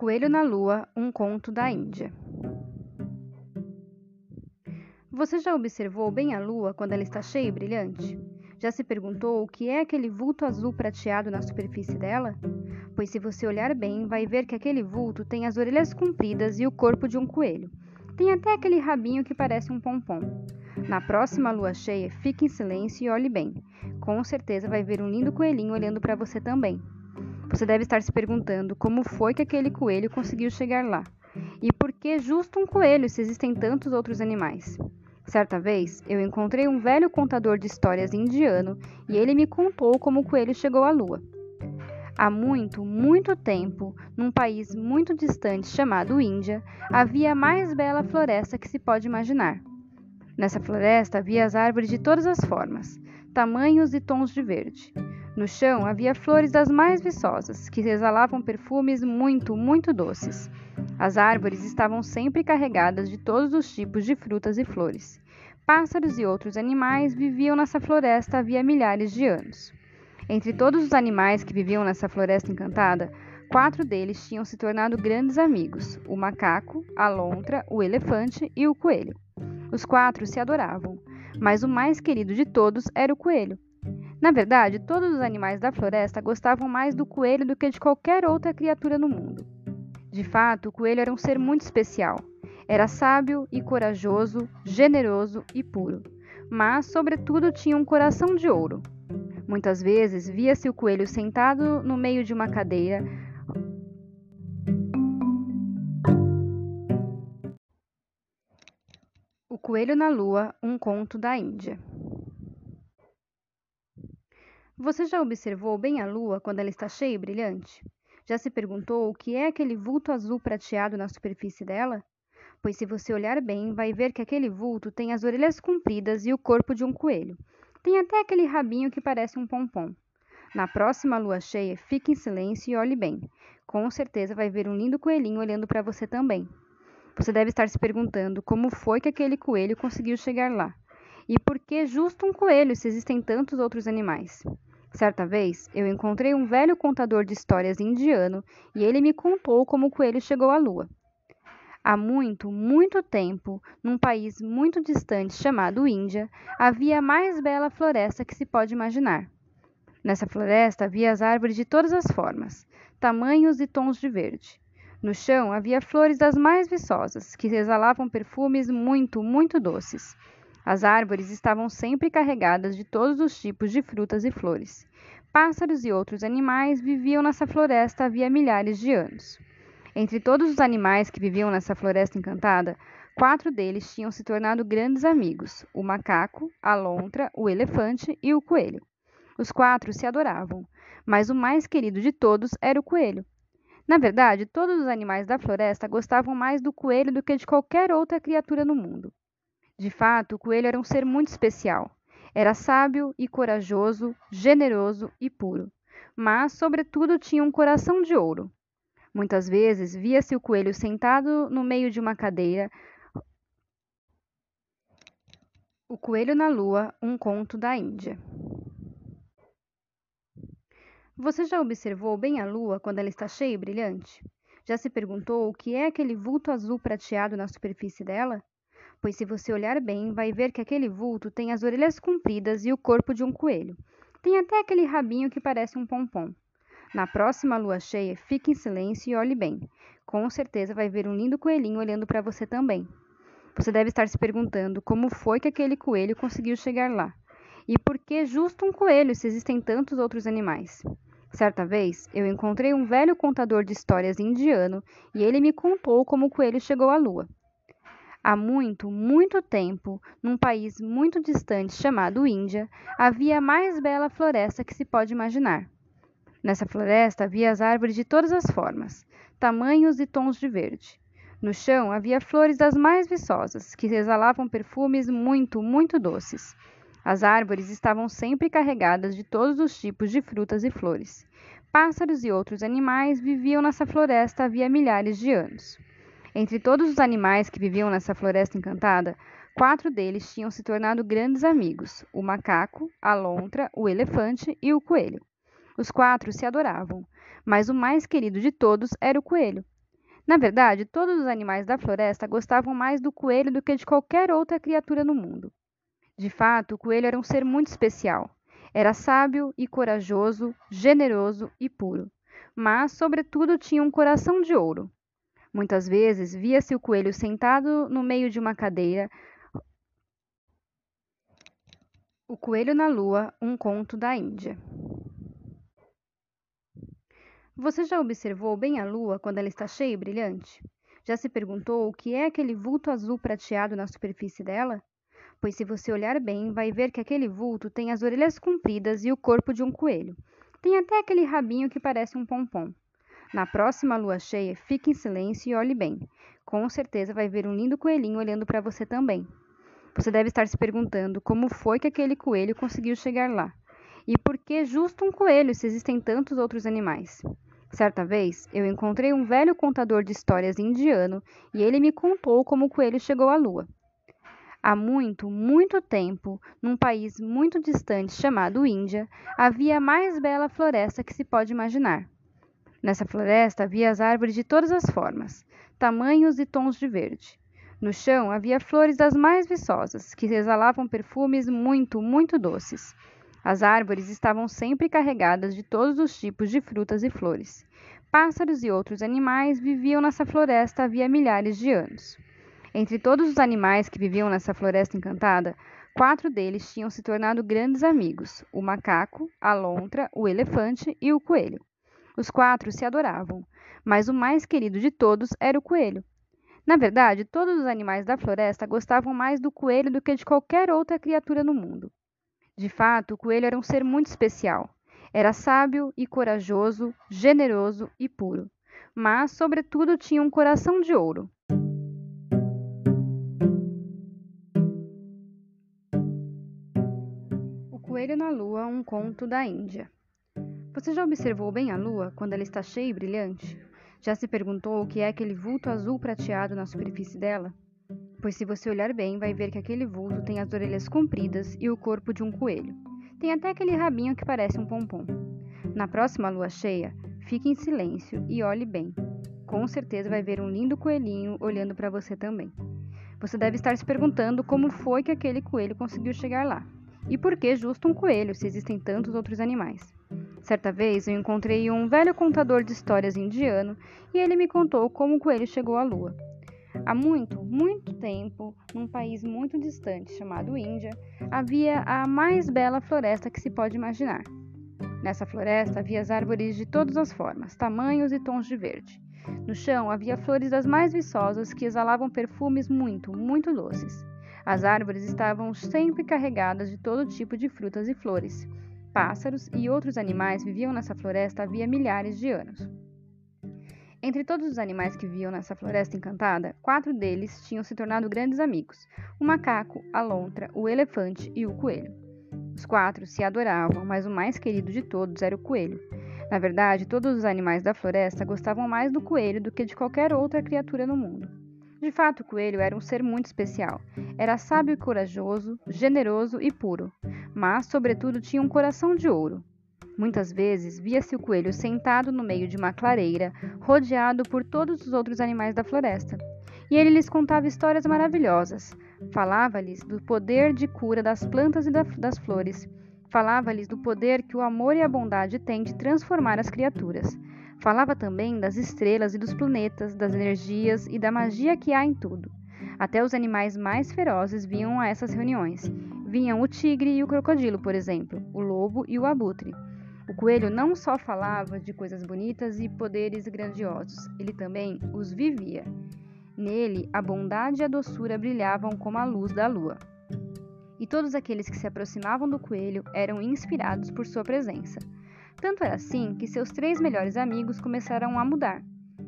Coelho na Lua, um conto da Índia. Você já observou bem a lua quando ela está cheia e brilhante? Já se perguntou o que é aquele vulto azul prateado na superfície dela? Pois se você olhar bem, vai ver que aquele vulto tem as orelhas compridas e o corpo de um coelho. Tem até aquele rabinho que parece um pompom. Na próxima lua cheia, fique em silêncio e olhe bem. Com certeza vai ver um lindo coelhinho olhando para você também. Você deve estar se perguntando como foi que aquele coelho conseguiu chegar lá. E por que justo um coelho se existem tantos outros animais? Certa vez, eu encontrei um velho contador de histórias indiano e ele me contou como o coelho chegou à lua. Há muito, muito tempo, num país muito distante chamado Índia, havia a mais bela floresta que se pode imaginar. Nessa floresta havia as árvores de todas as formas, tamanhos e tons de verde. No chão havia flores das mais viçosas, que exalavam perfumes muito, muito doces. As árvores estavam sempre carregadas de todos os tipos de frutas e flores. Pássaros e outros animais viviam nessa floresta havia milhares de anos. Entre todos os animais que viviam nessa floresta encantada, quatro deles tinham se tornado grandes amigos: o macaco, a lontra, o elefante e o coelho. Os quatro se adoravam, mas o mais querido de todos era o coelho. Na verdade, todos os animais da floresta gostavam mais do coelho do que de qualquer outra criatura no mundo. De fato, o coelho era um ser muito especial. Era sábio e corajoso, generoso e puro, mas, sobretudo, tinha um coração de ouro. Muitas vezes via-se o coelho sentado no meio de uma cadeira, O Coelho na Lua, um conto da Índia. Você já observou bem a lua quando ela está cheia e brilhante? Já se perguntou o que é aquele vulto azul prateado na superfície dela? Pois se você olhar bem, vai ver que aquele vulto tem as orelhas compridas e o corpo de um coelho. Tem até aquele rabinho que parece um pompom. Na próxima lua cheia, fique em silêncio e olhe bem. Com certeza vai ver um lindo coelhinho olhando para você também. Você deve estar se perguntando como foi que aquele coelho conseguiu chegar lá. E por que justo um coelho se existem tantos outros animais? Certa vez, eu encontrei um velho contador de histórias indiano e ele me contou como o coelho chegou à lua. Há muito, muito tempo, num país muito distante chamado Índia, havia a mais bela floresta que se pode imaginar. Nessa floresta havia as árvores de todas as formas, tamanhos e tons de verde. No chão havia flores das mais viçosas, que exalavam perfumes muito, muito doces. As árvores estavam sempre carregadas de todos os tipos de frutas e flores. Pássaros e outros animais viviam nessa floresta havia milhares de anos. Entre todos os animais que viviam nessa floresta encantada, quatro deles tinham se tornado grandes amigos: o macaco, a lontra, o elefante e o coelho. Os quatro se adoravam, mas o mais querido de todos era o coelho. Na verdade, todos os animais da floresta gostavam mais do coelho do que de qualquer outra criatura no mundo. De fato, o coelho era um ser muito especial. Era sábio e corajoso, generoso e puro, mas, sobretudo, tinha um coração de ouro. Muitas vezes via-se o coelho sentado no meio de uma cadeira. O Coelho na Lua, um conto da Índia. Você já observou bem a lua quando ela está cheia e brilhante? Já se perguntou o que é aquele vulto azul prateado na superfície dela? Pois se você olhar bem, vai ver que aquele vulto tem as orelhas compridas e o corpo de um coelho. Tem até aquele rabinho que parece um pompom. Na próxima lua cheia, fique em silêncio e olhe bem. Com certeza vai ver um lindo coelhinho olhando para você também. Você deve estar se perguntando como foi que aquele coelho conseguiu chegar lá. E por que justo um coelho se existem tantos outros animais? Certa vez, eu encontrei um velho contador de histórias indiano e ele me contou como o coelho chegou à lua. Há muito, muito tempo, num país muito distante chamado Índia, havia a mais bela floresta que se pode imaginar. Nessa floresta havia as árvores de todas as formas, tamanhos e tons de verde. No chão havia flores das mais viçosas, que exalavam perfumes muito, muito doces. As árvores estavam sempre carregadas de todos os tipos de frutas e flores. Pássaros e outros animais viviam nessa floresta havia milhares de anos. Entre todos os animais que viviam nessa floresta encantada, quatro deles tinham se tornado grandes amigos: o macaco, a lontra, o elefante e o coelho. Os quatro se adoravam, mas o mais querido de todos era o coelho. Na verdade, todos os animais da floresta gostavam mais do coelho do que de qualquer outra criatura no mundo. De fato, o coelho era um ser muito especial. Era sábio e corajoso, generoso e puro, mas, sobretudo, tinha um coração de ouro. Muitas vezes via-se o coelho sentado no meio de uma cadeira. O Coelho na Lua, um conto da Índia. Você já observou bem a lua quando ela está cheia e brilhante? Já se perguntou o que é aquele vulto azul prateado na superfície dela? pois se você olhar bem, vai ver que aquele vulto tem as orelhas compridas e o corpo de um coelho. Tem até aquele rabinho que parece um pompom. Na próxima lua cheia, fique em silêncio e olhe bem. Com certeza vai ver um lindo coelhinho olhando para você também. Você deve estar se perguntando como foi que aquele coelho conseguiu chegar lá. E por que justo um coelho se existem tantos outros animais? Certa vez, eu encontrei um velho contador de histórias indiano e ele me contou como o coelho chegou à lua. Há muito, muito tempo, num país muito distante chamado Índia, havia a mais bela floresta que se pode imaginar. Nessa floresta havia as árvores de todas as formas, tamanhos e tons de verde. No chão havia flores das mais viçosas, que exalavam perfumes muito, muito doces. As árvores estavam sempre carregadas de todos os tipos de frutas e flores. Pássaros e outros animais viviam nessa floresta havia milhares de anos. Entre todos os animais que viviam nessa floresta encantada, quatro deles tinham se tornado grandes amigos: o macaco, a lontra, o elefante e o coelho. Os quatro se adoravam, mas o mais querido de todos era o coelho. Na verdade, todos os animais da floresta gostavam mais do coelho do que de qualquer outra criatura no mundo. De fato, o coelho era um ser muito especial. Era sábio e corajoso, generoso e puro, mas, sobretudo, tinha um coração de ouro. Coelho na Lua, um conto da Índia. Você já observou bem a lua quando ela está cheia e brilhante? Já se perguntou o que é aquele vulto azul prateado na superfície dela? Pois se você olhar bem, vai ver que aquele vulto tem as orelhas compridas e o corpo de um coelho. Tem até aquele rabinho que parece um pompom. Na próxima lua cheia, fique em silêncio e olhe bem. Com certeza vai ver um lindo coelhinho olhando para você também. Você deve estar se perguntando como foi que aquele coelho conseguiu chegar lá. E por que justo um coelho, se existem tantos outros animais? Certa vez eu encontrei um velho contador de histórias indiano e ele me contou como o coelho chegou à lua. Há muito, muito tempo, num país muito distante chamado Índia, havia a mais bela floresta que se pode imaginar. Nessa floresta havia as árvores de todas as formas, tamanhos e tons de verde. No chão havia flores das mais viçosas que exalavam perfumes muito, muito doces. As árvores estavam sempre carregadas de todo tipo de frutas e flores. Pássaros e outros animais viviam nessa floresta havia milhares de anos. Entre todos os animais que viviam nessa floresta encantada, quatro deles tinham se tornado grandes amigos: o macaco, a lontra, o elefante e o coelho. Os quatro se adoravam, mas o mais querido de todos era o coelho. Na verdade, todos os animais da floresta gostavam mais do coelho do que de qualquer outra criatura no mundo. De fato, o coelho era um ser muito especial. Era sábio e corajoso, generoso e puro, mas, sobretudo, tinha um coração de ouro. Muitas vezes via-se o coelho sentado no meio de uma clareira, rodeado por todos os outros animais da floresta. E ele lhes contava histórias maravilhosas. Falava-lhes do poder de cura das plantas e das flores. Falava-lhes do poder que o amor e a bondade têm de transformar as criaturas. Falava também das estrelas e dos planetas, das energias e da magia que há em tudo. Até os animais mais ferozes vinham a essas reuniões. Vinham o tigre e o crocodilo, por exemplo, o lobo e o abutre. O coelho não só falava de coisas bonitas e poderes grandiosos, ele também os vivia. Nele, a bondade e a doçura brilhavam como a luz da lua. E todos aqueles que se aproximavam do coelho eram inspirados por sua presença. Tanto era assim que seus três melhores amigos começaram a mudar.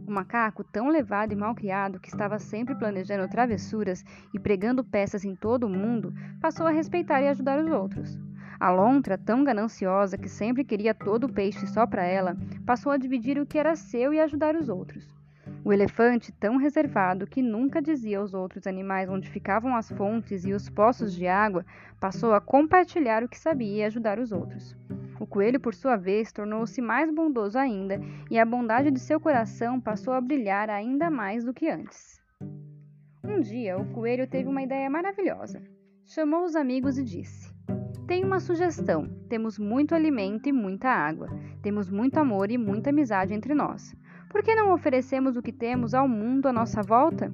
O macaco, tão levado e mal criado que estava sempre planejando travessuras e pregando peças em todo o mundo, passou a respeitar e ajudar os outros. A lontra, tão gananciosa que sempre queria todo o peixe só para ela, passou a dividir o que era seu e ajudar os outros. O elefante, tão reservado que nunca dizia aos outros animais onde ficavam as fontes e os poços de água, passou a compartilhar o que sabia e ajudar os outros. O coelho, por sua vez, tornou-se mais bondoso ainda, e a bondade de seu coração passou a brilhar ainda mais do que antes. Um dia, o coelho teve uma ideia maravilhosa. Chamou os amigos e disse: Tenho uma sugestão. Temos muito alimento e muita água. Temos muito amor e muita amizade entre nós. Por que não oferecemos o que temos ao mundo à nossa volta?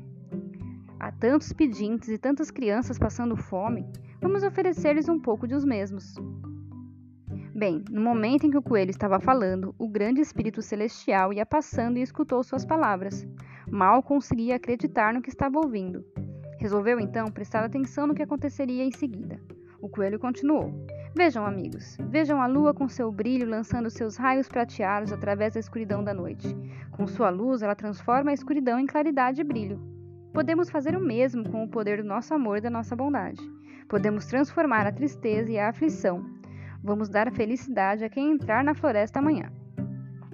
Há tantos pedintes e tantas crianças passando fome. Vamos oferecer-lhes um pouco de os mesmos. Bem, no momento em que o coelho estava falando, o grande espírito celestial ia passando e escutou suas palavras. Mal conseguia acreditar no que estava ouvindo. Resolveu então prestar atenção no que aconteceria em seguida. O coelho continuou: Vejam, amigos, vejam a lua com seu brilho lançando seus raios prateados através da escuridão da noite. Com sua luz, ela transforma a escuridão em claridade e brilho. Podemos fazer o mesmo com o poder do nosso amor e da nossa bondade. Podemos transformar a tristeza e a aflição. Vamos dar felicidade a quem entrar na floresta amanhã.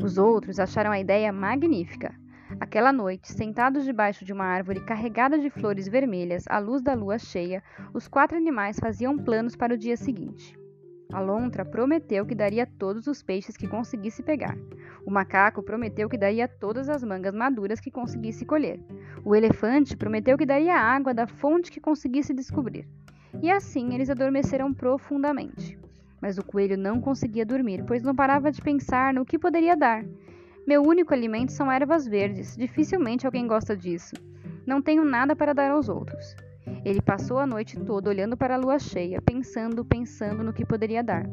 Os outros acharam a ideia magnífica. Aquela noite, sentados debaixo de uma árvore carregada de flores vermelhas à luz da lua cheia, os quatro animais faziam planos para o dia seguinte. A lontra prometeu que daria todos os peixes que conseguisse pegar. O macaco prometeu que daria todas as mangas maduras que conseguisse colher. O elefante prometeu que daria água da fonte que conseguisse descobrir. E assim eles adormeceram profundamente. Mas o coelho não conseguia dormir, pois não parava de pensar no que poderia dar. Meu único alimento são ervas verdes. Dificilmente alguém gosta disso. Não tenho nada para dar aos outros. Ele passou a noite toda olhando para a lua cheia, pensando, pensando no que poderia dar.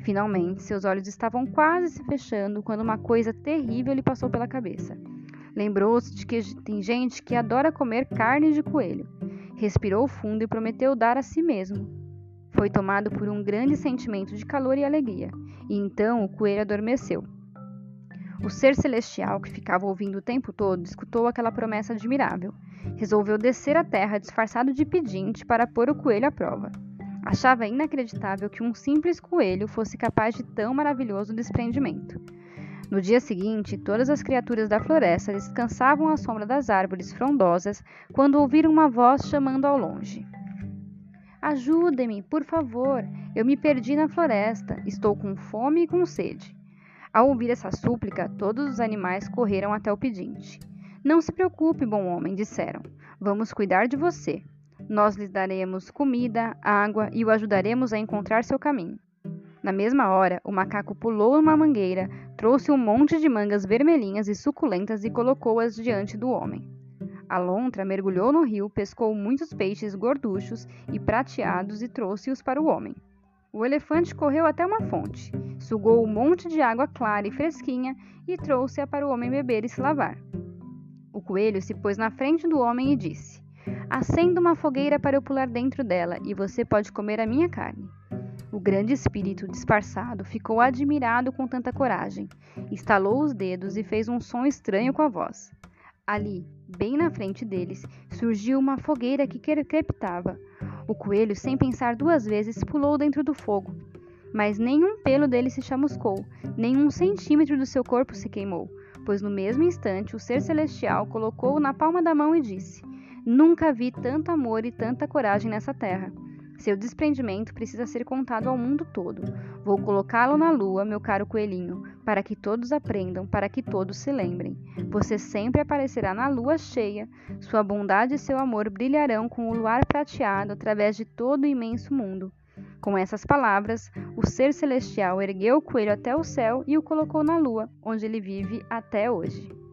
Finalmente, seus olhos estavam quase se fechando quando uma coisa terrível lhe passou pela cabeça. Lembrou-se de que tem gente que adora comer carne de coelho. Respirou fundo e prometeu dar a si mesmo. Foi tomado por um grande sentimento de calor e alegria, e então o coelho adormeceu. O ser celestial, que ficava ouvindo o tempo todo, escutou aquela promessa admirável. Resolveu descer à terra disfarçado de pedinte para pôr o coelho à prova. Achava inacreditável que um simples coelho fosse capaz de tão maravilhoso desprendimento. No dia seguinte, todas as criaturas da floresta descansavam à sombra das árvores frondosas quando ouviram uma voz chamando ao longe. Ajude-me, por favor! Eu me perdi na floresta. Estou com fome e com sede. Ao ouvir essa súplica, todos os animais correram até o pedinte. Não se preocupe, bom homem, disseram. Vamos cuidar de você. Nós lhe daremos comida, água e o ajudaremos a encontrar seu caminho. Na mesma hora, o macaco pulou numa mangueira, trouxe um monte de mangas vermelhinhas e suculentas e colocou-as diante do homem. A lontra mergulhou no rio, pescou muitos peixes gorduchos e prateados e trouxe-os para o homem. O elefante correu até uma fonte, sugou um monte de água clara e fresquinha e trouxe-a para o homem beber e se lavar. O coelho se pôs na frente do homem e disse: Acenda uma fogueira para eu pular dentro dela, e você pode comer a minha carne. O grande espírito disfarçado ficou admirado com tanta coragem, estalou os dedos e fez um som estranho com a voz. Ali, bem na frente deles, surgiu uma fogueira que crepitava. O coelho, sem pensar duas vezes, pulou dentro do fogo. Mas nenhum pelo dele se chamuscou, nenhum centímetro do seu corpo se queimou, pois no mesmo instante o ser celestial colocou-o na palma da mão e disse: Nunca vi tanto amor e tanta coragem nessa terra. Seu desprendimento precisa ser contado ao mundo todo. Vou colocá-lo na lua, meu caro coelhinho, para que todos aprendam, para que todos se lembrem. Você sempre aparecerá na lua cheia, sua bondade e seu amor brilharão com o luar prateado através de todo o imenso mundo. Com essas palavras, o ser celestial ergueu o coelho até o céu e o colocou na lua, onde ele vive até hoje.